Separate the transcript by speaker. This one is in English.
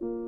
Speaker 1: you.